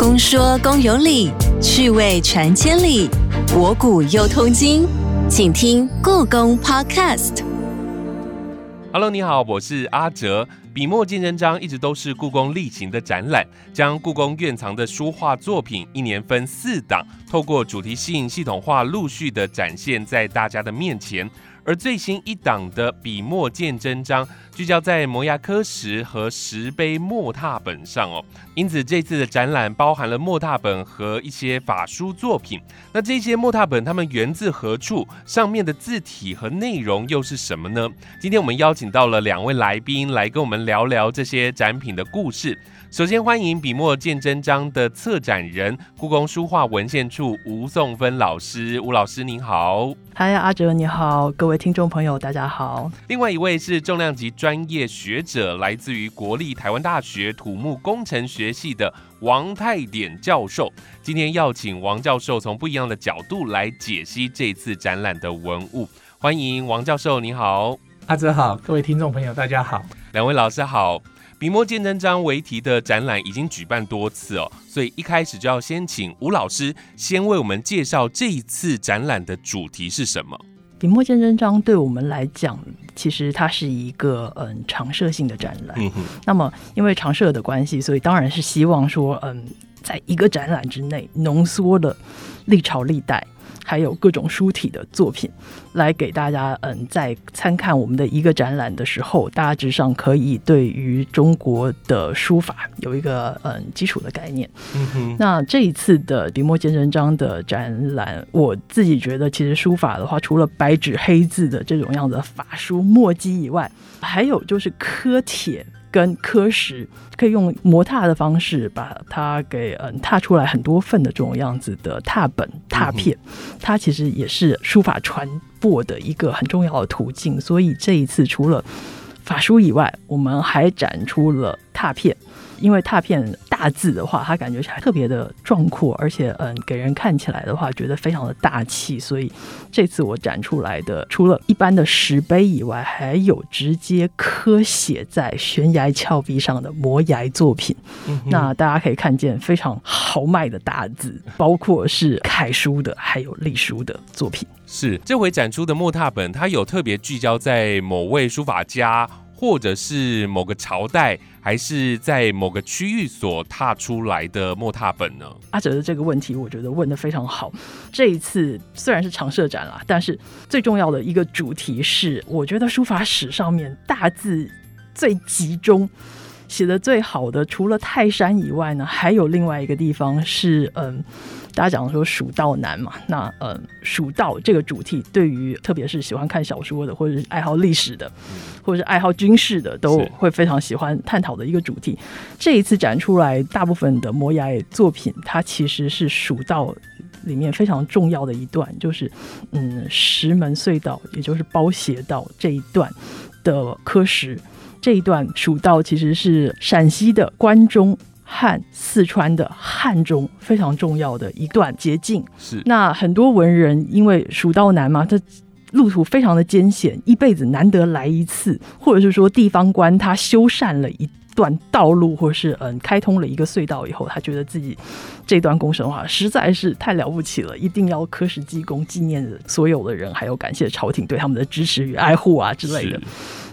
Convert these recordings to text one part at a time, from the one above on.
公说公有理，趣味传千里，博古又通今，请听故宫 Podcast。Hello，你好，我是阿哲。笔墨见真章一直都是故宫例行的展览，将故宫院藏的书画作品一年分四档，透过主题性系统化，陆续的展现在大家的面前。而最新一档的笔墨见真章，聚焦在摩崖刻石和石碑墨拓本上哦。因此这次的展览包含了墨拓本和一些法书作品。那这些墨拓本它们源自何处？上面的字体和内容又是什么呢？今天我们邀请到了两位来宾来跟我们聊聊这些展品的故事。首先欢迎笔墨见真章的策展人，故宫书画文献处吴颂芬老师。吴老师您好，嗨，阿哲你好，各位听众朋友大家好。另外一位是重量级专业学者，来自于国立台湾大学土木工程学系的王泰典教授。今天要请王教授从不一样的角度来解析这次展览的文物。欢迎王教授，你好，阿哲好，各位听众朋友大家好，两位老师好。笔墨见真章为题的展览已经举办多次哦，所以一开始就要先请吴老师先为我们介绍这一次展览的主题是什么。笔墨见真章对我们来讲，其实它是一个嗯常设性的展览。嗯哼。那么因为常设的关系，所以当然是希望说，嗯，在一个展览之内浓缩了历朝历代。还有各种书体的作品，来给大家，嗯，在参看我们的一个展览的时候，大致上可以对于中国的书法有一个嗯基础的概念。嗯哼。那这一次的笔墨见真章的展览，我自己觉得，其实书法的话，除了白纸黑字的这种样子法书墨迹以外，还有就是刻帖。跟科石可以用磨踏的方式把它给嗯踏出来很多份的这种样子的踏本踏片，它其实也是书法传播的一个很重要的途径。所以这一次除了法书以外，我们还展出了拓片。因为拓片大字的话，它感觉起来特别的壮阔，而且嗯，给人看起来的话，觉得非常的大气。所以这次我展出来的，除了一般的石碑以外，还有直接刻写在悬崖峭壁上的摩崖作品。那大家可以看见非常豪迈的大字，包括是楷书的，还有隶书的作品。是这回展出的木拓本，它有特别聚焦在某位书法家。或者是某个朝代，还是在某个区域所踏出来的墨拓本呢？阿哲的这个问题，我觉得问的非常好。这一次虽然是常设展啦，但是最重要的一个主题是，我觉得书法史上面大字最集中、写的最好的，除了泰山以外呢，还有另外一个地方是嗯。大家讲说蜀道难嘛，那呃，蜀道这个主题对于特别是喜欢看小说的，或者是爱好历史的，或者是爱好军事的，都会非常喜欢探讨的一个主题。这一次展出来大部分的摩崖作品，它其实是蜀道里面非常重要的一段，就是嗯石门隧道，也就是包斜道这一段的刻石。这一段蜀道其实是陕西的关中。汉四川的汉中非常重要的一段捷径，是那很多文人因为蜀道难嘛，他路途非常的艰险，一辈子难得来一次，或者是说地方官他修缮了一段道路，或是嗯开通了一个隧道以后，他觉得自己这段工程的话实在是太了不起了，一定要刻石记功，纪念所有的人，还有感谢朝廷对他们的支持与爱护啊之类的。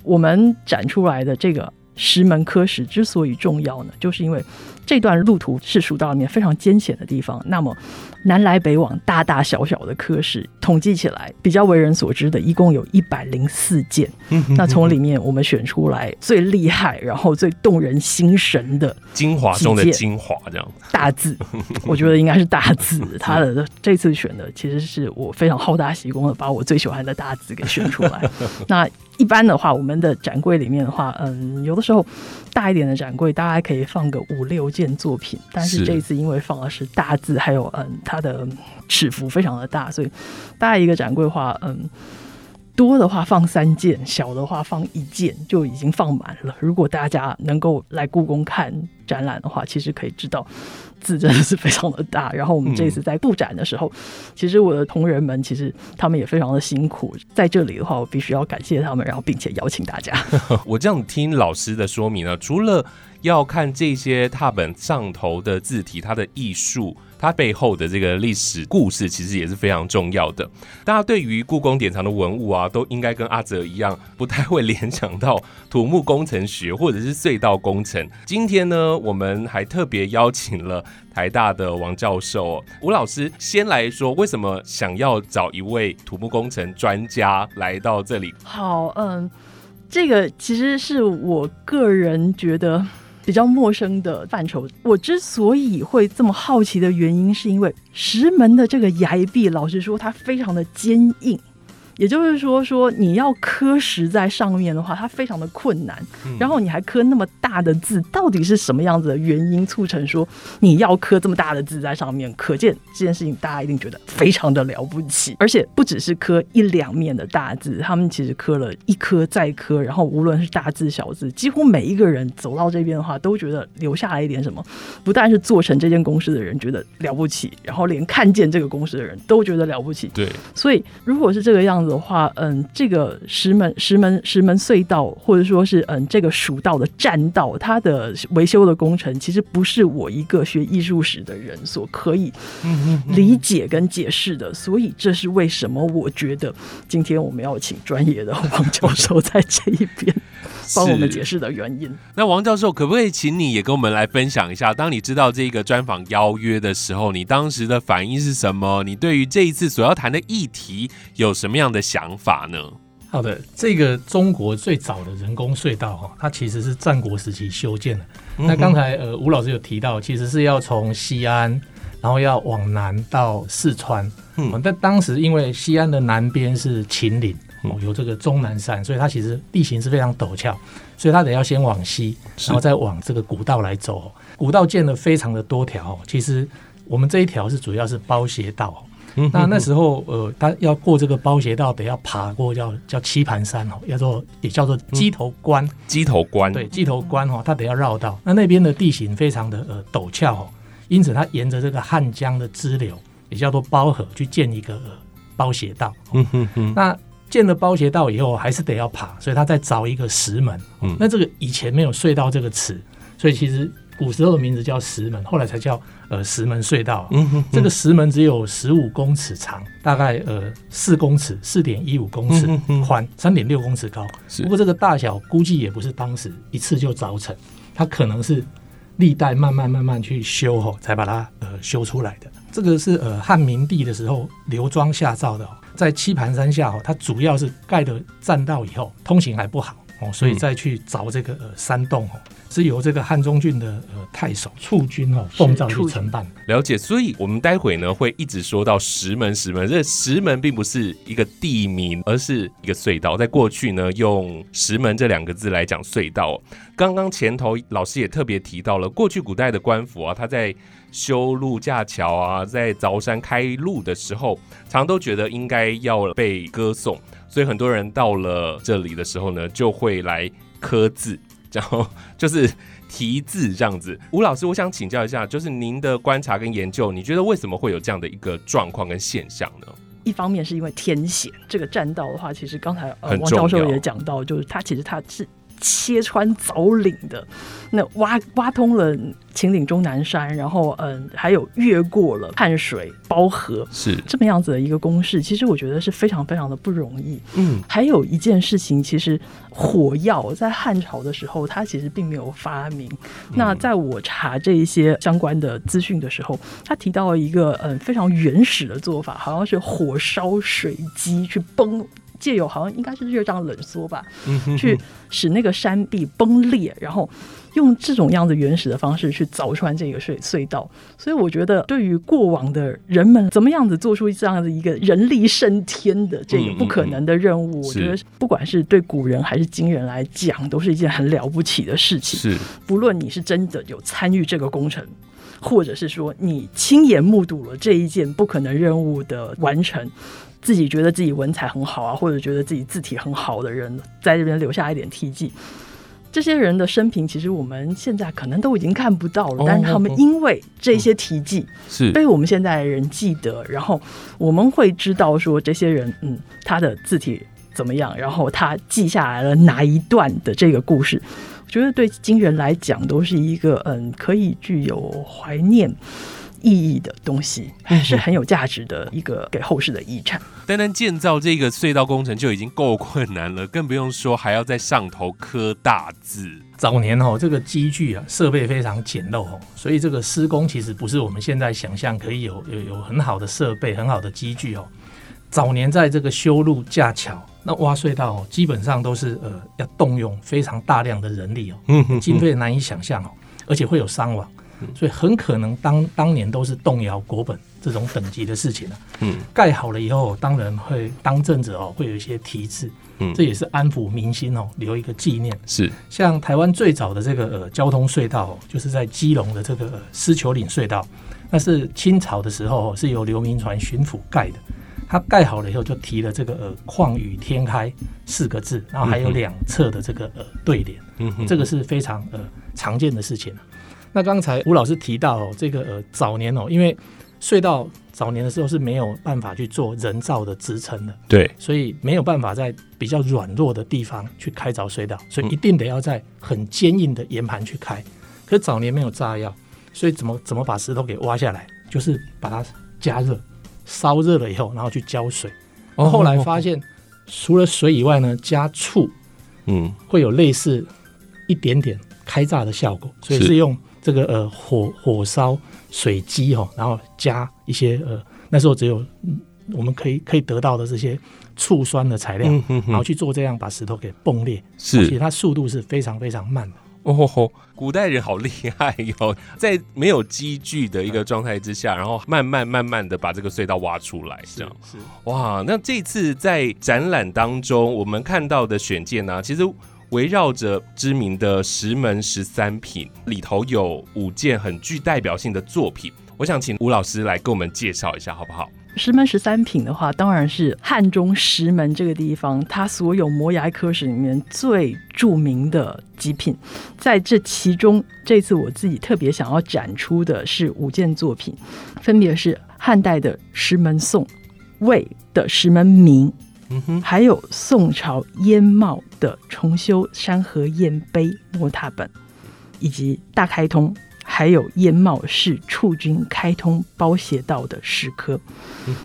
我们展出来的这个。石门科石之所以重要呢，就是因为这段路途是蜀道里面非常艰险的地方。那么南来北往，大大小小的科石，统计起来比较为人所知的，一共有一百零四件。那从里面我们选出来最厉害，然后最动人心神的精华中的精华，这样大字，我觉得应该是大字。他的这次选的其实是我非常好大喜功的，把我最喜欢的大字给选出来。那一般的话，我们的展柜里面的话，嗯，有的时候大一点的展柜大概可以放个五六件作品，但是这一次因为放的是大字，还有嗯，它的尺幅非常的大，所以大一个展柜的话，嗯，多的话放三件，小的话放一件就已经放满了。如果大家能够来故宫看展览的话，其实可以知道字真的是非常的大。然后我们这次在布展的时候，其实我的同仁们其实他们也非常的辛苦。在这里的话，我必须要感谢他们，然后并且邀请大家。我这样听老师的说明呢，除了要看这些踏本上头的字体，它的艺术。它背后的这个历史故事其实也是非常重要的。大家对于故宫典藏的文物啊，都应该跟阿哲一样，不太会联想到土木工程学或者是隧道工程。今天呢，我们还特别邀请了台大的王教授吴老师，先来说为什么想要找一位土木工程专家来到这里。好，嗯，这个其实是我个人觉得。比较陌生的范畴，我之所以会这么好奇的原因，是因为石门的这个崖壁，老实说，它非常的坚硬。也就是说，说你要刻石在上面的话，它非常的困难。然后你还刻那么大的字，到底是什么样子的原因促成说你要刻这么大的字在上面？可见这件事情大家一定觉得非常的了不起。而且不只是刻一两面的大字，他们其实刻了一颗再刻，然后无论是大字小字，几乎每一个人走到这边的话，都觉得留下来一点什么。不但是做成这件公司的人觉得了不起，然后连看见这个公司的人都觉得了不起。对，所以如果是这个样子。的话，嗯，这个石门石门石门隧道，或者说是嗯这个蜀道的栈道，它的维修的工程，其实不是我一个学艺术史的人所可以理解跟解释的。所以这是为什么我觉得今天我们要请专业的王教授在这一边帮我们解释的原因。那王教授，可不可以请你也跟我们来分享一下，当你知道这个专访邀约的时候，你当时的反应是什么？你对于这一次所要谈的议题有什么样的？想法呢？好的，这个中国最早的人工隧道哈，它其实是战国时期修建的。那刚才呃吴老师有提到，其实是要从西安，然后要往南到四川。嗯，但当时因为西安的南边是秦岭，哦，有这个终南山，所以它其实地形是非常陡峭，所以它得要先往西，然后再往这个古道来走。古道建了非常的多条，其实我们这一条是主要是包斜道。那那时候，呃，他要过这个包斜道，得要爬过叫叫棋盘山哦，叫做也叫做鸡头关。鸡头关对，鸡头关哈，他得要绕道。那那边的地形非常的呃陡峭哦，因此它沿着这个汉江的支流，也叫做包河，去建一个包斜道。嗯哼哼。那建了包斜道以后，还是得要爬，所以他再凿一个石门。嗯。那这个以前没有隧道这个词，所以其实。古时候的名字叫石门，后来才叫呃石门隧道。嗯这个石门只有十五公尺长，大概呃四公尺，四点一五公尺宽，三点六公尺高。不过这个大小估计也不是当时一次就凿成，它可能是历代慢慢慢慢去修吼，才把它呃修出来的。这个是呃汉明帝的时候刘庄下造的，在棋盘山下哦，它主要是盖的栈道以后通行还不好。哦，所以再去凿这个呃山洞哦。是由这个汉中郡的呃太守促军哦奉诏去承办。了解，所以我们待会呢会一直说到石门，石门这石门并不是一个地名，而是一个隧道。在过去呢，用石门这两个字来讲隧道。刚刚前头老师也特别提到了，过去古代的官府啊，他在修路架桥啊，在凿山开路的时候，常都觉得应该要被歌颂，所以很多人到了这里的时候呢，就会来刻字。然后就是题字这样子，吴老师，我想请教一下，就是您的观察跟研究，你觉得为什么会有这样的一个状况跟现象呢？一方面是因为天险，这个栈道的话，其实刚才呃王教授也讲到，就是它其实它是切穿凿岭的，那挖挖通了。秦岭终南山，然后嗯，还有越过了汉水包河，是这么样子的一个公式。其实我觉得是非常非常的不容易。嗯，还有一件事情，其实火药在汉朝的时候，它其实并没有发明。那在我查这一些相关的资讯的时候，他提到了一个嗯非常原始的做法，好像是火烧水机去崩，借由好像应该是热胀冷缩吧，去使那个山壁崩裂，然后。用这种样子原始的方式去凿穿这个隧隧道，所以我觉得对于过往的人们，怎么样子做出这样的一个人力升天的这个不可能的任务，我觉得不管是对古人还是今人来讲，都是一件很了不起的事情。是，不论你是真的有参与这个工程，或者是说你亲眼目睹了这一件不可能任务的完成，自己觉得自己文采很好啊，或者觉得自己字体很好的人，在这边留下一点题记。这些人的生平，其实我们现在可能都已经看不到了，但是他们因为这些题记是被我们现在人记得，然后我们会知道说这些人，嗯，他的字体怎么样，然后他记下来了哪一段的这个故事，我觉得对今人来讲都是一个嗯，可以具有怀念。意义的东西是很有价值的一个给后世的遗产。单单建造这个隧道工程就已经够困难了，更不用说还要在上头刻大字。早年哦，这个机具啊设备非常简陋哦，所以这个施工其实不是我们现在想象可以有有有很好的设备、很好的机具哦。早年在这个修路架桥、那挖隧道哦，基本上都是呃要动用非常大量的人力哦，经费难以想象哦，而且会有伤亡。所以很可能当当年都是动摇国本这种等级的事情了。嗯，盖好了以后，当然会当政者哦，会有一些题字。嗯，这也是安抚民心哦，留一个纪念。是像台湾最早的这个呃交通隧道，就是在基隆的这个狮球岭隧道，那是清朝的时候是由刘铭传巡抚盖的。他盖好了以后，就提了这个呃“旷宇天开”四个字，然后还有两侧的这个呃对联。嗯，这个是非常呃常见的事情。那刚才吴老师提到哦，这个呃早年哦，因为隧道早年的时候是没有办法去做人造的支撑的，对，所以没有办法在比较软弱的地方去开凿隧道，所以一定得要在很坚硬的岩盘去开。可是早年没有炸药，所以怎么怎么把石头给挖下来，就是把它加热，烧热了以后，然后去浇水。后来发现除了水以外呢，加醋，嗯，会有类似一点点开炸的效果，所以是用。这个呃火火烧水机哈，然后加一些呃那时候只有我们可以可以得到的这些醋酸的材料，然后去做这样把石头给崩裂，是，而且它速度是非常非常慢的。哦吼，古代人好厉害哟，在没有机具的一个状态之下，然后慢慢慢慢的把这个隧道挖出来，这样是哇。那这次在展览当中，我们看到的选件呢，其实。围绕着知名的石门十三品，里头有五件很具代表性的作品。我想请吴老师来给我们介绍一下，好不好？石门十三品的话，当然是汉中石门这个地方，它所有摩崖科室里面最著名的极品。在这其中，这次我自己特别想要展出的是五件作品，分别是汉代的石门颂、魏的石门铭。还有宋朝燕茂的重修山河燕碑摩拓本，以及大开通，还有燕茂是处军开通包斜道的石刻，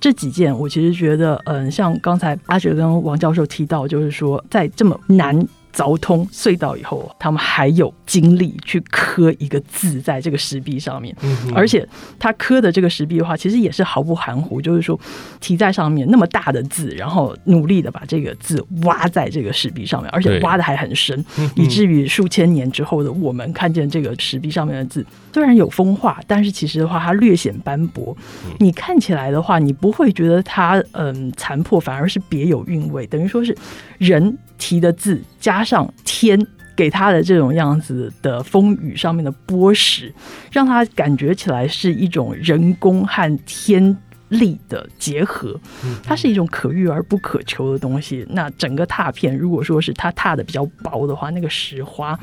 这几件我其实觉得，嗯，像刚才阿哲跟王教授提到，就是说在这么难。凿通隧道以后，他们还有精力去刻一个字在这个石壁上面，而且他刻的这个石壁的话，其实也是毫不含糊，就是说题在上面那么大的字，然后努力的把这个字挖在这个石壁上面，而且挖的还很深，以至于数千年之后的我们看见这个石壁上面的字，虽然有风化，但是其实的话它略显斑驳。你看起来的话，你不会觉得它嗯残破，反而是别有韵味，等于说是人。提的字加上天给他的这种样子的风雨上面的剥蚀，让他感觉起来是一种人工和天力的结合。它是一种可遇而不可求的东西。那整个拓片，如果说是它拓的比较薄的话，那个石花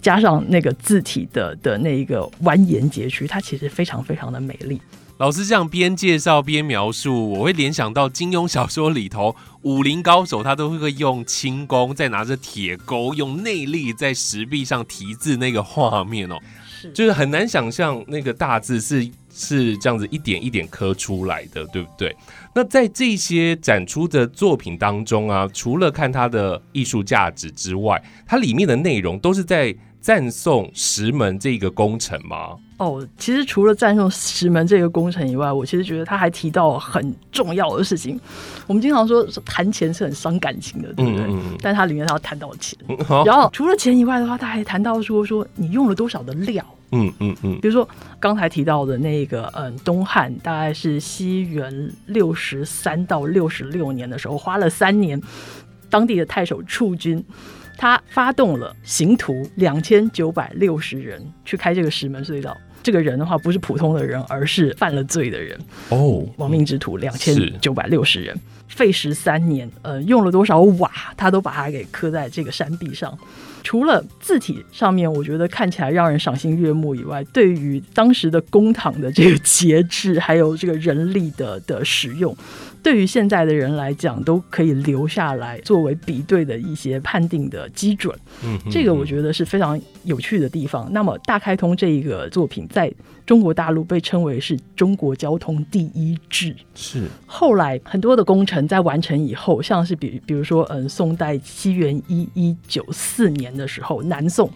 加上那个字体的的那一个蜿蜒截曲，它其实非常非常的美丽。老师这样边介绍边描述，我会联想到金庸小说里头武林高手，他都会用轻功，再拿着铁钩，用内力在石壁上题字那个画面哦，是，就是很难想象那个大字是是这样子一点一点刻出来的，对不对？那在这些展出的作品当中啊，除了看它的艺术价值之外，它里面的内容都是在赞颂石门这个工程吗？哦，其实除了赞颂石门这个工程以外，我其实觉得他还提到很重要的事情。我们经常说谈钱是很伤感情的，对不对？但他里面他要谈到钱，然后除了钱以外的话，他还谈到说说你用了多少的料。嗯嗯嗯，比如说刚才提到的那个，嗯，东汉大概是西元六十三到六十六年的时候，花了三年，当地的太守处军。他发动了刑徒两千九百六十人去开这个石门隧道，这个人的话不是普通的人，而是犯了罪的人哦。亡命之徒两千九百六十人，费时三年，呃，用了多少瓦，他都把它给刻在这个山壁上。除了字体上面，我觉得看起来让人赏心悦目以外，对于当时的公堂的这个节制，还有这个人力的的使用。对于现在的人来讲，都可以留下来作为比对的一些判定的基准。嗯，这个我觉得是非常有趣的地方。那么，大开通这一个作品在中国大陆被称为是中国交通第一制。是后来很多的工程在完成以后，像是比比如说，嗯，宋代西元一一九四年的时候，南宋。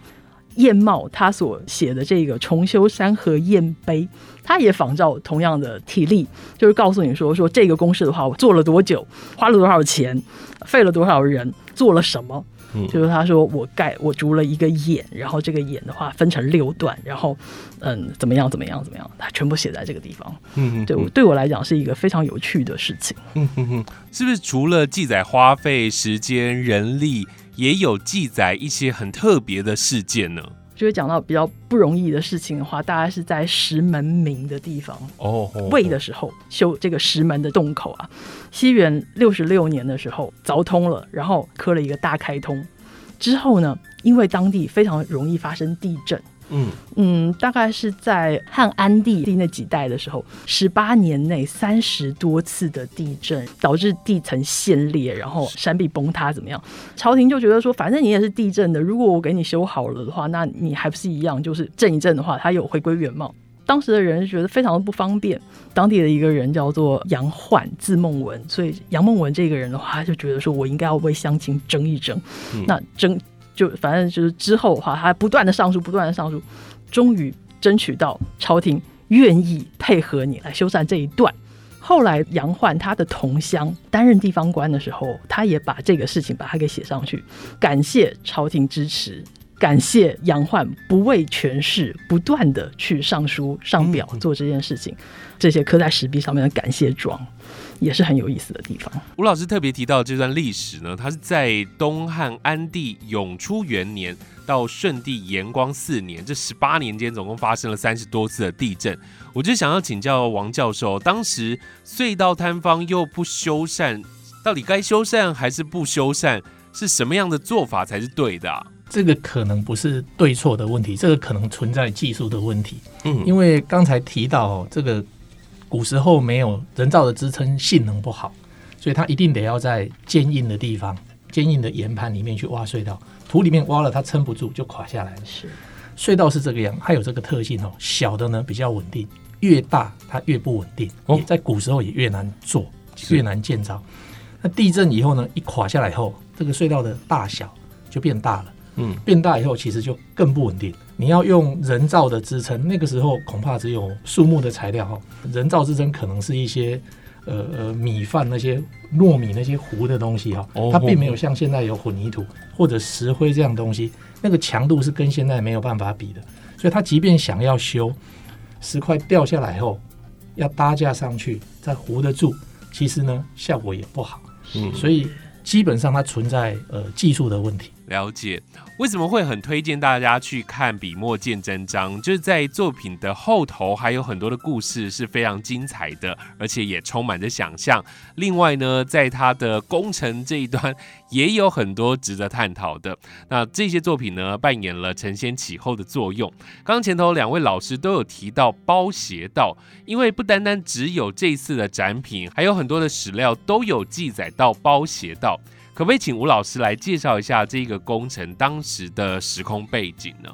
燕茂他所写的这个《重修山河燕碑》，他也仿照同样的体例，就是告诉你说说这个公式的话，我做了多久，花了多少钱，费了多少人，做了什么。嗯，就是他说我盖我筑了一个眼，然后这个眼的话分成六段，然后嗯怎么样怎么样怎么样，他全部写在这个地方。嗯，对我对我来讲是一个非常有趣的事情。嗯哼哼，是不是除了记载花费时间人力？也有记载一些很特别的事件呢。就是讲到比较不容易的事情的话，大概是在石门明的地方哦，魏的时候修这个石门的洞口啊。西元六十六年的时候凿通了，然后刻了一个大开通。之后呢，因为当地非常容易发生地震。嗯嗯，大概是在汉安帝那几代的时候，十八年内三十多次的地震，导致地层陷裂，然后山壁崩塌，怎么样？朝廷就觉得说，反正你也是地震的，如果我给你修好了的话，那你还不是一样，就是震一震的话，它有回归原貌。当时的人觉得非常的不方便。当地的一个人叫做杨焕，字梦文，所以杨梦文这个人的话，他就觉得说我应该要为乡亲争一争，那争。就反正就是之后的话，他不断的上诉，不断的上诉，终于争取到朝廷愿意配合你来修缮这一段。后来杨焕他的同乡担任地方官的时候，他也把这个事情把它给写上去，感谢朝廷支持，感谢杨焕不畏权势，不断的去上书上表做这件事情，这些刻在石壁上面的感谢状。也是很有意思的地方。吴老师特别提到这段历史呢，它是在东汉安帝永初元年到顺帝延光四年这十八年间，总共发生了三十多次的地震。我就想要请教王教授，当时隧道坍方又不修缮，到底该修缮还是不修缮？是什么样的做法才是对的？这个可能不是对错的问题，这个可能存在技术的问题。嗯，因为刚才提到这个。古时候没有人造的支撑，性能不好，所以它一定得要在坚硬的地方、坚硬的岩盘里面去挖隧道。土里面挖了，它撑不住就垮下来了。是，隧道是这个样，它有这个特性哦。小的呢比较稳定，越大它越不稳定。哦，在古时候也越难做，越难建造。那地震以后呢，一垮下来以后，这个隧道的大小就变大了。嗯，变大以后其实就更不稳定。你要用人造的支撑，那个时候恐怕只有树木的材料哈。人造支撑可能是一些呃呃米饭那些糯米那些糊的东西哈，它并没有像现在有混凝土或者石灰这样东西，那个强度是跟现在没有办法比的。所以它即便想要修，石块掉下来后要搭架上去再糊得住，其实呢效果也不好。嗯，所以基本上它存在呃技术的问题。了解为什么会很推荐大家去看笔墨见真章？就是在作品的后头还有很多的故事是非常精彩的，而且也充满着想象。另外呢，在它的工程这一端也有很多值得探讨的。那这些作品呢，扮演了承先启后的作用。刚刚前头两位老师都有提到包斜道，因为不单单只有这次的展品，还有很多的史料都有记载到包斜道。可不可以请吴老师来介绍一下这个工程当时的时空背景呢？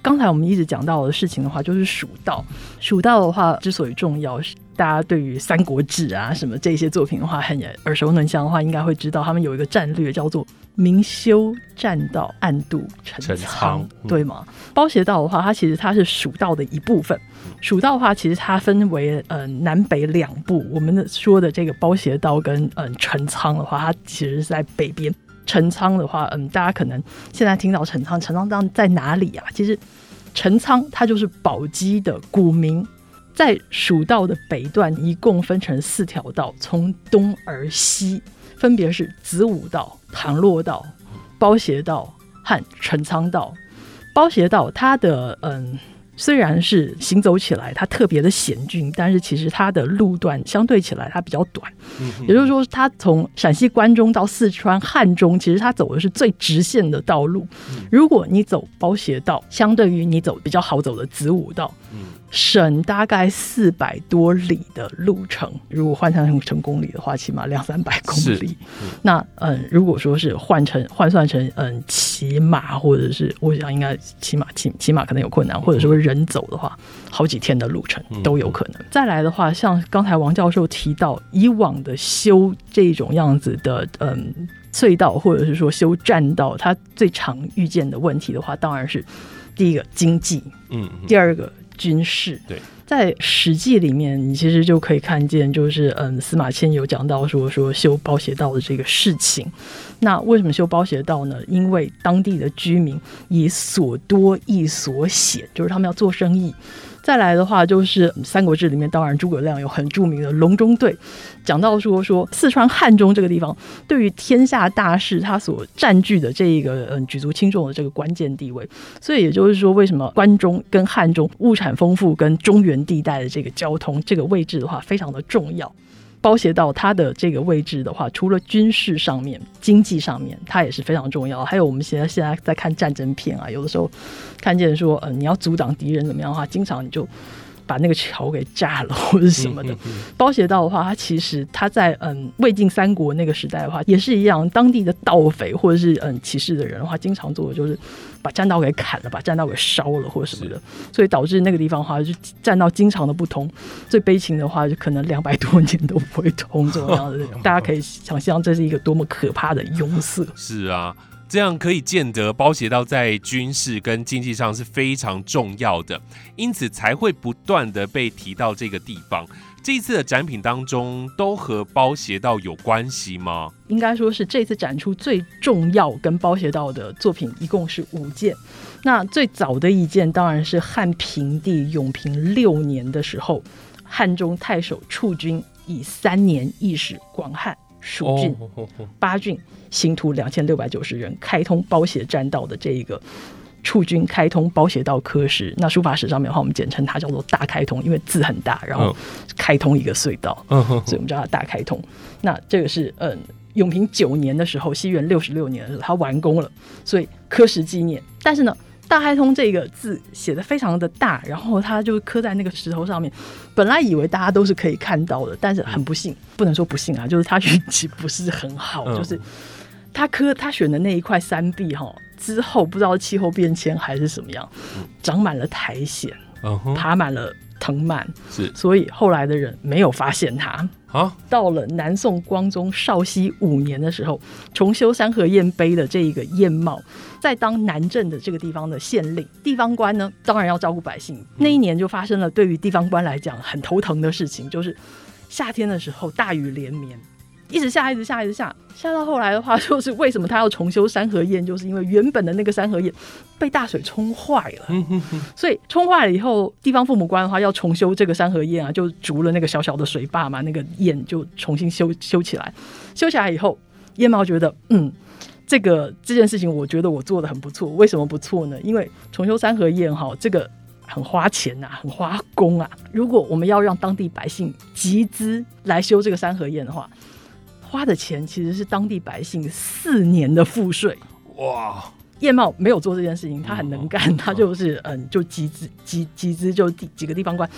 刚才我们一直讲到的事情的话，就是蜀道。蜀道的话之所以重要，是大家对于《三国志》啊什么这些作品的话很耳熟能详的话，应该会知道他们有一个战略叫做。明修栈道，暗度陈仓，对吗？包斜道的话，它其实它是蜀道的一部分。蜀道的话，其实它分为呃南北两部。我们的说的这个包斜道跟嗯陈仓的话，它其实是在北边。陈仓的话，嗯，大家可能现在听到陈仓，陈仓当在哪里啊？其实陈仓它就是宝鸡的古名，在蜀道的北段，一共分成四条道，从东而西。分别是子午道、唐洛道、包斜道和陈仓道。包斜道它的嗯虽然是行走起来它特别的险峻，但是其实它的路段相对起来它比较短。嗯，也就是说，它从陕西关中到四川汉中，其实它走的是最直线的道路。如果你走包斜道，相对于你走比较好走的子午道，嗯。省大概四百多里的路程，如果换算成公里的话，起码两三百公里。那嗯，如果说是换成换算成嗯骑马，或者是我想应该骑马骑骑马可能有困难，或者说人走的话，好几天的路程都有可能。再来的话，像刚才王教授提到，以往的修这种样子的嗯隧道，或者是说修栈道，它最常遇见的问题的话，当然是第一个经济，嗯，第二个。军事对，在《史记》里面，你其实就可以看见，就是嗯，司马迁有讲到说说修包斜道的这个事情。那为什么修包斜道呢？因为当地的居民以所多易所险，就是他们要做生意。再来的话，就是《三国志》里面，当然诸葛亮有很著名的隆中对，讲到说说四川汉中这个地方，对于天下大事，他所占据的这一个嗯举足轻重的这个关键地位。所以也就是说，为什么关中跟汉中物产丰富，跟中原地带的这个交通这个位置的话，非常的重要。包斜道它的这个位置的话，除了军事上面、经济上面，它也是非常重要。还有我们现在现在在看战争片啊，有的时候看见说，嗯，你要阻挡敌人怎么样的话，经常你就。把那个桥给炸了或者什么的，包斜道的话，它其实它在嗯魏晋三国那个时代的话，也是一样，当地的盗匪或者是嗯骑士的人的话，经常做的就是把栈道给砍了，把栈道给烧了或者什么的，所以导致那个地方的话，就栈道经常的不通。最悲情的话，就可能两百多年都不会通这种样的，大家可以想象这是一个多么可怕的拥塞。是啊。这样可以见得包斜道在军事跟经济上是非常重要的，因此才会不断的被提到这个地方。这次的展品当中，都和包斜道有关系吗？应该说是这次展出最重要跟包斜道的作品，一共是五件。那最早的一件当然是汉平帝永平六年的时候，汉中太守处军以三年易使广汉。蜀郡 八郡行徒两千六百九十人，开通包斜栈道的这一个处军开通包斜道科室。那书法史上面的话，我们简称它叫做大开通，因为字很大，然后开通一个隧道，所以我们叫它大开通。那这个是嗯，永平九年的时候，西元六十六年的时候，它完工了，所以科室纪念。但是呢。大开通这个字写的非常的大，然后它就刻在那个石头上面。本来以为大家都是可以看到的，但是很不幸，不能说不幸啊，就是他运气不是很好，就是他刻他选的那一块山壁哈，之后不知道气候变迁还是什么样，长满了苔藓，爬满了藤蔓，是，所以后来的人没有发现它。啊，到了南宋光宗绍熙五年的时候，重修三河堰碑的这一个堰帽，在当南镇的这个地方的县令，地方官呢，当然要照顾百姓。那一年就发生了对于地方官来讲很头疼的事情，就是夏天的时候大雨连绵。一直下，一直下，一直下，下到后来的话，就是为什么他要重修山河堰，就是因为原本的那个山河堰被大水冲坏了，所以冲坏了以后，地方父母官的话要重修这个山河堰啊，就筑了那个小小的水坝嘛，那个堰就重新修修起来。修起来以后，燕毛觉得，嗯，这个这件事情，我觉得我做的很不错。为什么不错呢？因为重修山河堰哈，这个很花钱呐，很花工啊。如果我们要让当地百姓集资来修这个山河堰的话，花的钱其实是当地百姓四年的赋税哇！叶茂没有做这件事情，他很能干，他就是嗯，就集资集集资，就几个地方官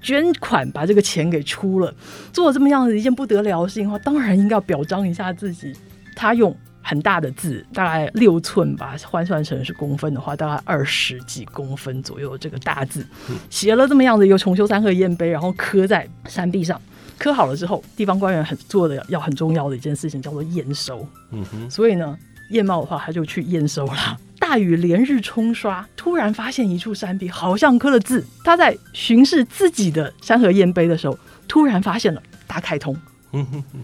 捐款把这个钱给出了，做了这么样的一件不得了的事情的话，当然应该要表彰一下自己。他用很大的字，大概六寸吧，换算成是公分的话，大概二十几公分左右，这个大字写了这么样的一个重修三合宴碑，然后刻在山壁上。刻好了之后，地方官员很做的要很重要的一件事情叫做验收。嗯哼，所以呢，验茂的话他就去验收了。大雨连日冲刷，突然发现一处山壁好像刻了字。他在巡视自己的山河堰碑的时候，突然发现了大开通。嗯哼哼，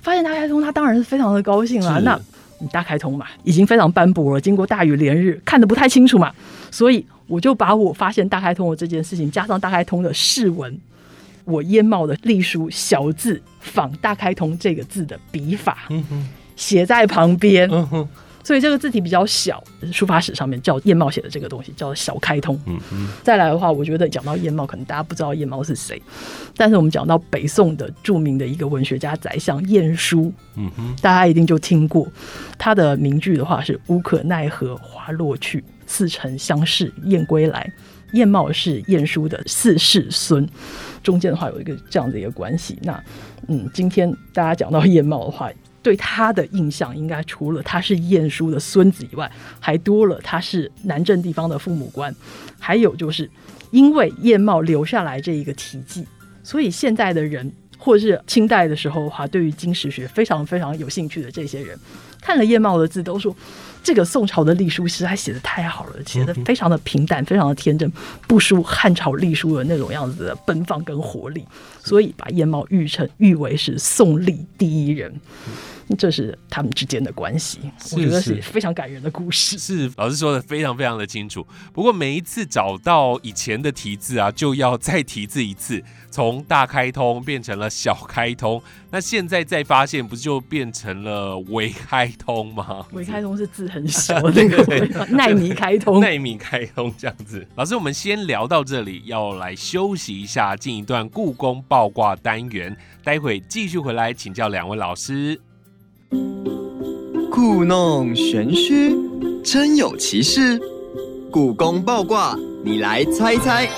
发现大开通，他当然是非常的高兴了。那你大开通嘛，已经非常斑驳了，经过大雨连日，看得不太清楚嘛，所以我就把我发现大开通的这件事情，加上大开通的释文。我烟帽的隶书小字仿大开通这个字的笔法，写在旁边。所以这个字体比较小，书法史上面叫燕茂写的这个东西叫小开通。嗯嗯。再来的话，我觉得讲到燕茂，可能大家不知道燕茂是谁，但是我们讲到北宋的著名的一个文学家宰相晏殊，嗯哼，大家一定就听过他的名句的话是“无可奈何花落去，似曾相识燕归来”。燕茂是晏殊的四世孙，中间的话有一个这样的一个关系。那嗯，今天大家讲到燕茂的话。对他的印象，应该除了他是晏殊的孙子以外，还多了他是南郑地方的父母官，还有就是因为燕茂留下来这一个题记，所以现代的人或是清代的时候的话，对于经史学非常非常有兴趣的这些人，看了燕茂的字，都说这个宋朝的隶书实在写的太好了，写的非常的平淡，非常的天真，不输汉朝隶书的那种样子的奔放跟活力，所以把燕茂誉成誉为是宋隶第一人。这是他们之间的关系，我觉得是非常感人的故事。是老师说的非常非常的清楚。不过每一次找到以前的题字啊，就要再题字一次，从大开通变成了小开通。那现在再发现，不就变成了微开通吗？微开通是字很小那个 纳米开通，纳米开通这样子。老师，我们先聊到这里，要来休息一下，进一段故宫爆挂单元。待会继续回来请教两位老师。故弄玄虚，真有其事。故宫爆卦，你来猜猜。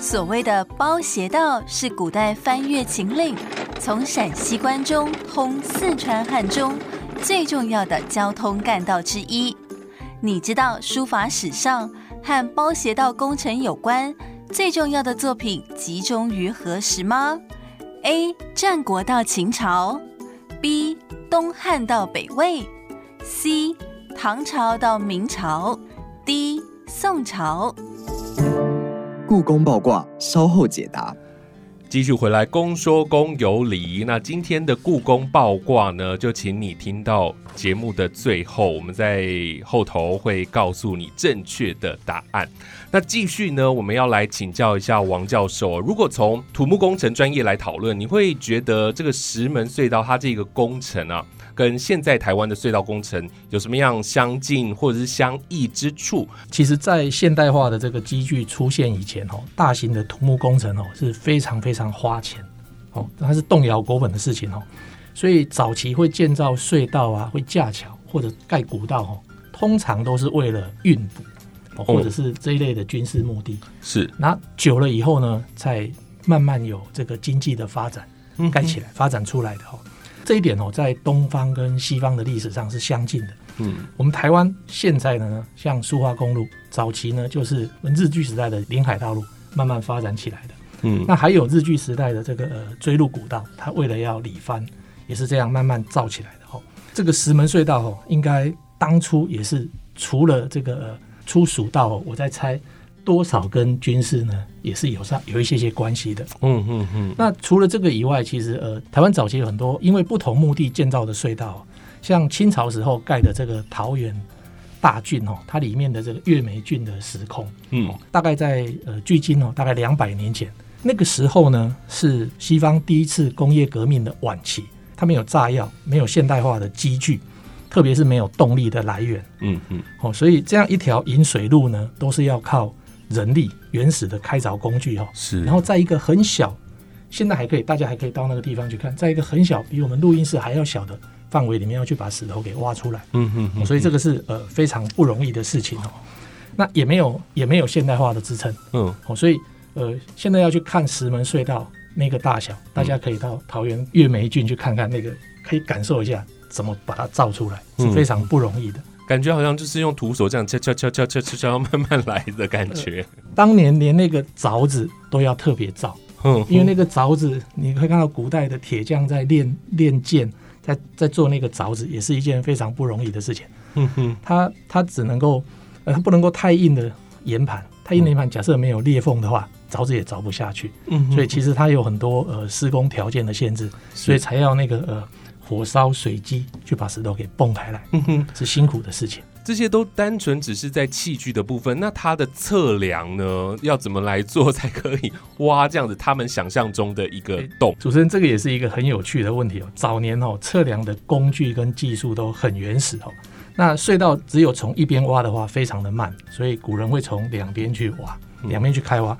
所谓的包斜道是古代翻越秦岭，从陕西关中通四川汉中最重要的交通干道之一。你知道书法史上和包斜道工程有关最重要的作品集中于何时吗？A. 战国到秦朝。B 东汉到北魏，C 唐朝到明朝，D 宋朝。故宫爆卦，稍后解答。继续回来，公说公有理。那今天的故宫爆卦呢，就请你听到节目的最后，我们在后头会告诉你正确的答案。那继续呢，我们要来请教一下王教授。如果从土木工程专业来讨论，你会觉得这个石门隧道它这个工程啊？跟现在台湾的隧道工程有什么样相近或者是相异之处？其实，在现代化的这个机具出现以前哦，大型的土木工程哦是非常非常花钱哦，它是动摇国本的事情哦。所以早期会建造隧道啊，会架桥或者盖古道哦，通常都是为了运补或者是这一类的军事目的。是，那久了以后呢，才慢慢有这个经济的发展，盖起来发展出来的哦。这一点哦，在东方跟西方的历史上是相近的。嗯，我们台湾现在呢，像苏花公路，早期呢就是日据时代的临海道路慢慢发展起来的。嗯，那还有日据时代的这个呃追路古道，它为了要里翻，也是这样慢慢造起来的。哦，这个石门隧道哦，应该当初也是除了这个出蜀道，我在猜。多少跟军事呢也是有上有一些些关系的。嗯嗯嗯。那除了这个以外，其实呃，台湾早期有很多因为不同目的建造的隧道，像清朝时候盖的这个桃园大郡哦，它里面的这个月眉郡的时空，嗯，大概在呃距今哦大概两百年前，那个时候呢是西方第一次工业革命的晚期，它没有炸药，没有现代化的机具，特别是没有动力的来源。嗯嗯。哦，所以这样一条引水路呢，都是要靠。人力原始的开凿工具哈，是，然后在一个很小，现在还可以，大家还可以到那个地方去看，在一个很小，比我们录音室还要小的范围里面，要去把石头给挖出来，嗯嗯，所以这个是呃非常不容易的事情哦。那也没有也没有现代化的支撑，嗯，哦，所以呃现在要去看石门隧道那个大小，大家可以到桃园月眉郡去看看那个，可以感受一下怎么把它造出来，是非常不容易的。感觉好像就是用徒手这样敲敲敲敲敲敲敲慢慢 来的感觉。当年连那个凿子都要特别造，嗯，因为那个凿子，你可以看到古代的铁匠在练练剑，在在做那个凿子，也是一件非常不容易的事情。嗯哼，它它只能够，呃，它不能够太硬的岩盘，太硬的岩盘假设没有裂缝的话，凿子也凿不下去。嗯，所以其实它有很多呃施工条件的限制，所以才要那个呃。火烧水机去把石头给崩开来，嗯哼是辛苦的事情。这些都单纯只是在器具的部分，那它的测量呢，要怎么来做才可以挖这样子他们想象中的一个洞？主持人，这个也是一个很有趣的问题哦。早年哦，测量的工具跟技术都很原始哦。那隧道只有从一边挖的话，非常的慢，所以古人会从两边去挖，两边去开挖。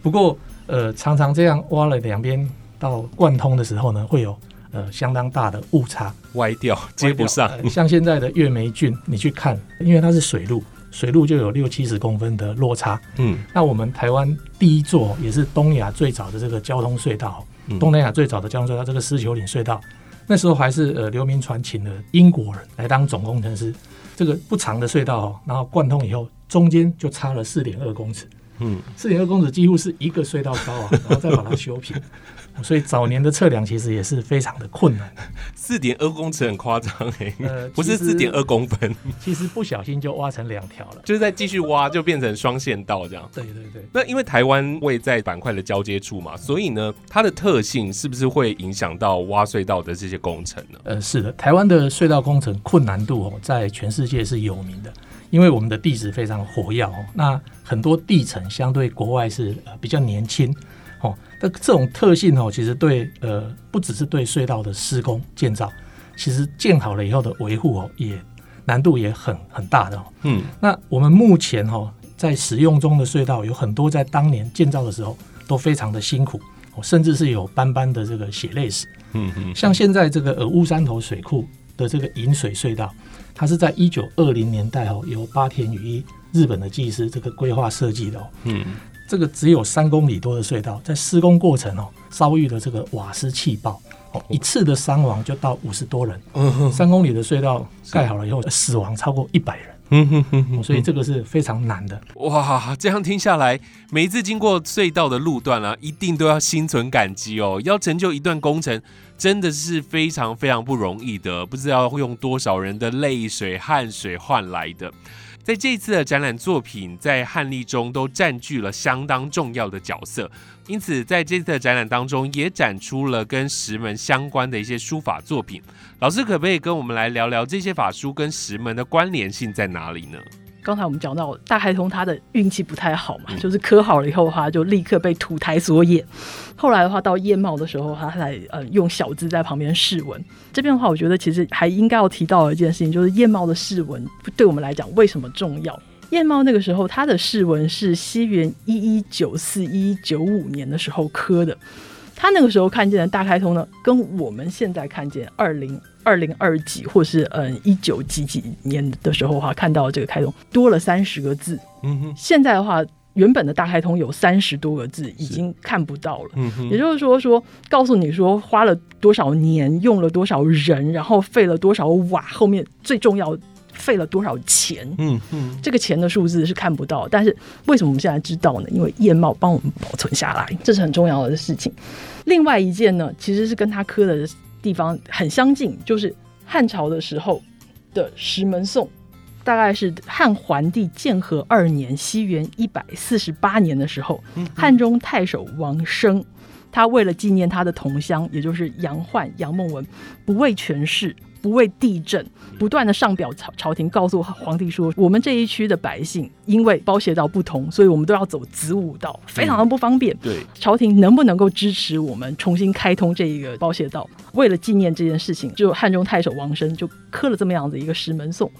不过，呃，常常这样挖了两边到贯通的时候呢，会有。呃，相当大的误差，歪掉，接不上。像现在的月眉郡，你去看，因为它是水路，水路就有六七十公分的落差。嗯，那我们台湾第一座，也是东亚最早的这个交通隧道，东南亚最早的交通隧道，这个狮球岭隧道，那时候还是呃刘铭传请了英国人来当总工程师。这个不长的隧道，然后贯通以后，中间就差了四点二公尺。嗯，四点二公尺几乎是一个隧道高啊，然后再把它修平。所以早年的测量其实也是非常的困难，四点二公尺很夸张哎，呃，不是四点二公分，其实不小心就挖成两条了，就是在继续挖就变成双线道这样。对对对。那因为台湾位在板块的交接处嘛，所以呢，它的特性是不是会影响到挖隧道的这些工程呢？呃，是的，台湾的隧道工程困难度哦，在全世界是有名的，因为我们的地质非常活跃哦，那很多地层相对国外是呃比较年轻。这种特性哦，其实对呃，不只是对隧道的施工建造，其实建好了以后的维护哦，也难度也很很大的。嗯，那我们目前哈在使用中的隧道有很多，在当年建造的时候都非常的辛苦，甚至是有斑斑的这个血泪史。嗯嗯，像现在这个呃乌山头水库的这个引水隧道，它是在一九二零年代哦，由八田雨一日本的技师这个规划设计的哦。嗯。这个只有三公里多的隧道，在施工过程哦，遭遇了这个瓦斯气爆，哦，一次的伤亡就到五十多人。嗯三公里的隧道盖好了以后，死亡超过一百人。嗯哼哼，所以这个是非常难的。哇，这样听下来，每一次经过隧道的路段啊，一定都要心存感激哦。要成就一段工程，真的是非常非常不容易的，不知道会用多少人的泪水、汗水换来的。在这次的展览作品，在汉隶中都占据了相当重要的角色，因此在这次的展览当中，也展出了跟石门相关的一些书法作品。老师可不可以跟我们来聊聊这些法书跟石门的关联性在哪里呢？刚才我们讲到大开通，他的运气不太好嘛，就是磕好了以后的话，就立刻被土台所掩。后来的话，到燕茂的时候，他才呃用小字在旁边试文。这边的话，我觉得其实还应该要提到一件事情，就是燕茂的试文对我们来讲为什么重要？燕茂那个时候他的试文是西元一一九四一九五年的时候刻的，他那个时候看见的大开通呢，跟我们现在看见二零。二零二几，或是嗯一九几几年的时候哈，看到这个开通多了三十个字。嗯哼，现在的话，原本的大开通有三十多个字，已经看不到了。嗯哼，也就是说，说告诉你说花了多少年，用了多少人，然后费了多少瓦，后面最重要费了多少钱。嗯嗯，这个钱的数字是看不到，但是为什么我们现在知道呢？因为燕茂帮我们保存下来，这是很重要的事情。另外一件呢，其实是跟他刻的。地方很相近，就是汉朝的时候的石门颂，大概是汉桓帝建和二年（西元一百四十八年）的时候，汉中太守王生，他为了纪念他的同乡，也就是杨焕、杨梦文，不畏权势。不畏地震，不断的上表朝朝廷，告诉皇帝说，我们这一区的百姓因为包斜道不同，所以我们都要走子午道，非常的不方便。对，朝廷能不能够支持我们重新开通这一个包斜道？为了纪念这件事情，就汉中太守王生就刻了这么样子一个石门颂。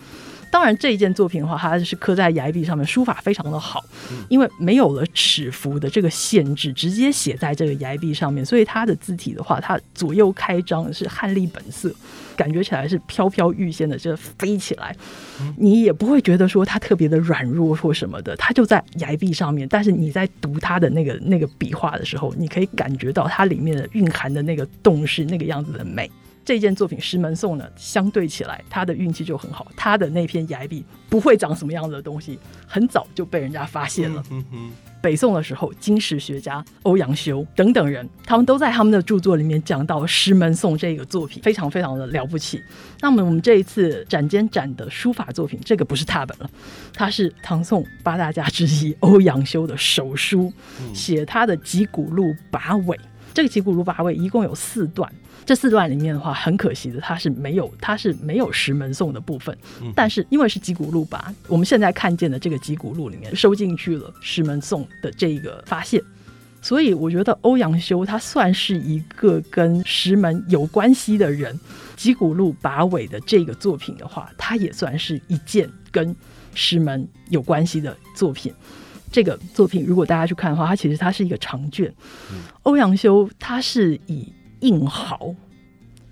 当然，这一件作品的话，它是刻在崖壁上面，书法非常的好，因为没有了尺幅的这个限制，直接写在这个崖壁上面，所以它的字体的话，它左右开张是汉隶本色，感觉起来是飘飘欲仙的，就飞起来，你也不会觉得说它特别的软弱或什么的，它就在崖壁上面，但是你在读它的那个那个笔画的时候，你可以感觉到它里面的蕴含的那个动势，那个样子的美。这件作品《石门颂》呢，相对起来，他的运气就很好。他的那篇崖壁不会长什么样子的东西，很早就被人家发现了。北宋的时候，金石学家欧阳修等等人，他们都在他们的著作里面讲到《石门颂》这个作品，非常非常的了不起。那么我们这一次展间展的书法作品，这个不是拓本了，它是唐宋八大家之一欧阳修的手书，写他的《集古录》把尾。这个击鼓录八位一共有四段，这四段里面的话，很可惜的，它是没有它是没有石门颂的部分。但是因为是击鼓录吧，我们现在看见的这个击鼓录里面收进去了石门颂的这个发现，所以我觉得欧阳修他算是一个跟石门有关系的人。击鼓录把尾的这个作品的话，它也算是一件跟石门有关系的作品。这个作品如果大家去看的话，它其实它是一个长卷。欧阳修他是以硬毫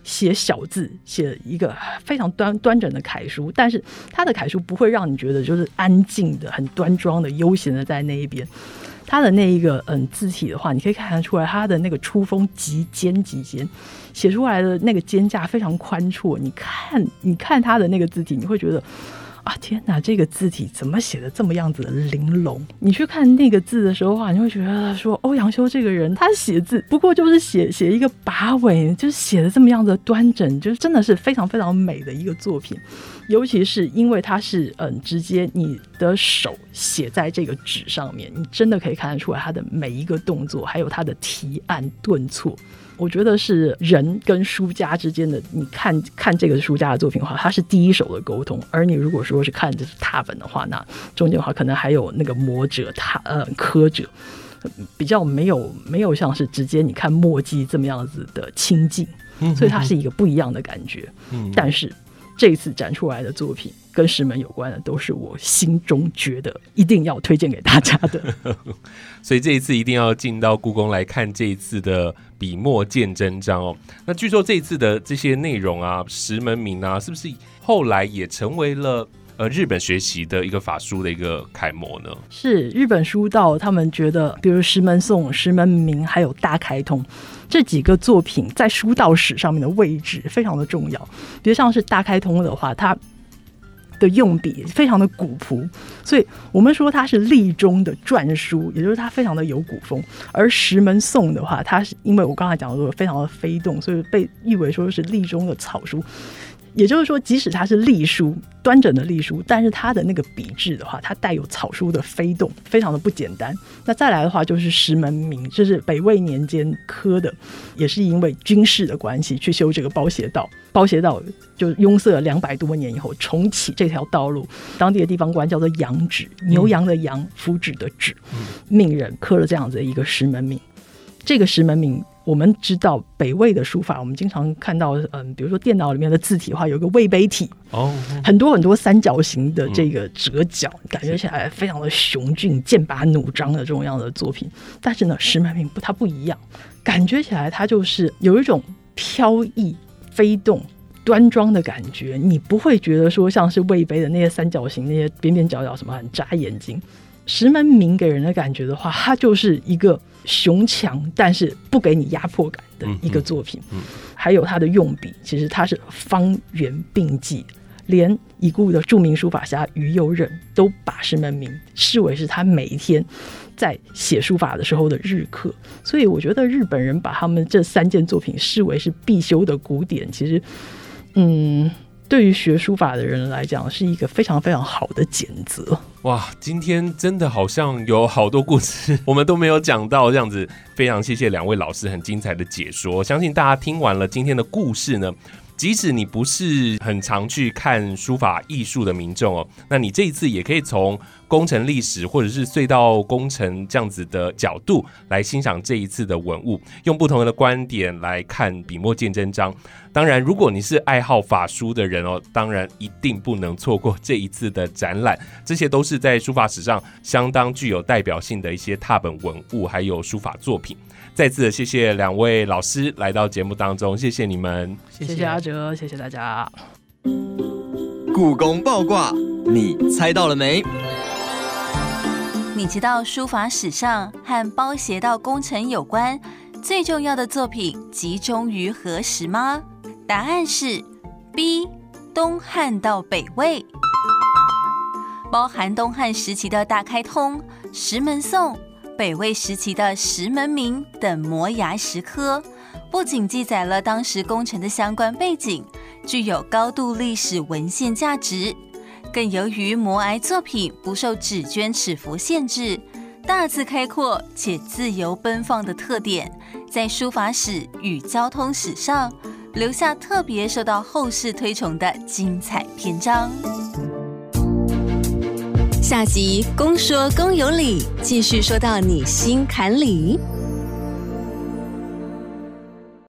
写小字，写一个非常端端正的楷书，但是他的楷书不会让你觉得就是安静的、很端庄的、悠闲的在那一边。他的那一个嗯字体的话，你可以看得出来，他的那个出锋极尖极尖，写出来的那个肩架非常宽绰。你看，你看他的那个字体，你会觉得。啊天哪，这个字体怎么写的这么样子的玲珑？你去看那个字的时候啊，你会觉得说欧阳修这个人，他写字不过就是写写一个把尾，就是写的这么样子端正，就是真的是非常非常美的一个作品。尤其是因为他是嗯，直接你的手写在这个纸上面，你真的可以看得出来他的每一个动作，还有他的提按顿挫。我觉得是人跟书家之间的，你看看这个书家的作品的话，它是第一手的沟通；而你如果说是看的是拓本的话，那中间的话可能还有那个磨者、他呃刻者，比较没有没有像是直接你看墨迹这么样子的亲近，所以它是一个不一样的感觉。但是。这次展出来的作品跟石门有关的，都是我心中觉得一定要推荐给大家的。所以这一次一定要进到故宫来看这一次的笔墨见真章哦。那据说这一次的这些内容啊，石门铭啊，是不是后来也成为了呃日本学习的一个法书的一个楷模呢？是日本书道他们觉得，比如石门颂、石门铭还有大开通。这几个作品在书道史上面的位置非常的重要，比如像是大开通的话，它的用笔非常的古朴，所以我们说它是隶中的篆书，也就是它非常的有古风。而石门颂的话，它是因为我刚才讲的非常的飞动，所以被誉为说是隶中的草书。也就是说，即使它是隶书，端整的隶书，但是它的那个笔致的话，它带有草书的飞动，非常的不简单。那再来的话，就是石门铭，这是北魏年间刻的，也是因为军事的关系去修这个包斜道，包斜道就拥塞了两百多年以后重启这条道路，当地的地方官叫做羊脂，牛羊的羊，福祉的祉，命人刻了这样子的一个石门铭。这个石门铭。我们知道北魏的书法，我们经常看到，嗯，比如说电脑里面的字体的话，有个魏碑体，哦，很多很多三角形的这个折角，感觉起来非常的雄峻、剑拔弩张的这种样的作品。但是呢，石门铭不，它不一样，感觉起来它就是有一种飘逸、飞动、端庄的感觉，你不会觉得说像是魏碑的那些三角形、那些边边角角什么很扎眼睛。石门铭给人的感觉的话，它就是一个雄强，但是不给你压迫感的一个作品。还有它的用笔，其实它是方圆并济，连已故的著名书法家于右任都把石门铭视为是他每一天在写书法的时候的日课。所以我觉得日本人把他们这三件作品视为是必修的古典，其实，嗯。对于学书法的人来讲，是一个非常非常好的检则。哇，今天真的好像有好多故事，我们都没有讲到，这样子非常谢谢两位老师很精彩的解说。相信大家听完了今天的故事呢。即使你不是很常去看书法艺术的民众哦，那你这一次也可以从工程历史或者是隧道工程这样子的角度来欣赏这一次的文物，用不同的观点来看笔墨见真章。当然，如果你是爱好法书的人哦，当然一定不能错过这一次的展览。这些都是在书法史上相当具有代表性的一些拓本文物，还有书法作品。再次的谢谢两位老师来到节目当中，谢谢你们，谢谢阿哲，谢谢大家。故宫爆卦，你猜到了没？你知道书法史上和包斜道工程有关最重要的作品集中于何时吗？答案是 B，东汉到北魏，包含东汉时期的大开通、石门颂。北魏时期的石门铭等摩崖石刻，不仅记载了当时工程的相关背景，具有高度历史文献价值，更由于摩崖作品不受纸绢尺幅限制，大字开阔且自由奔放的特点，在书法史与交通史上留下特别受到后世推崇的精彩篇章。下集公说公有理，继续说到你心坎里。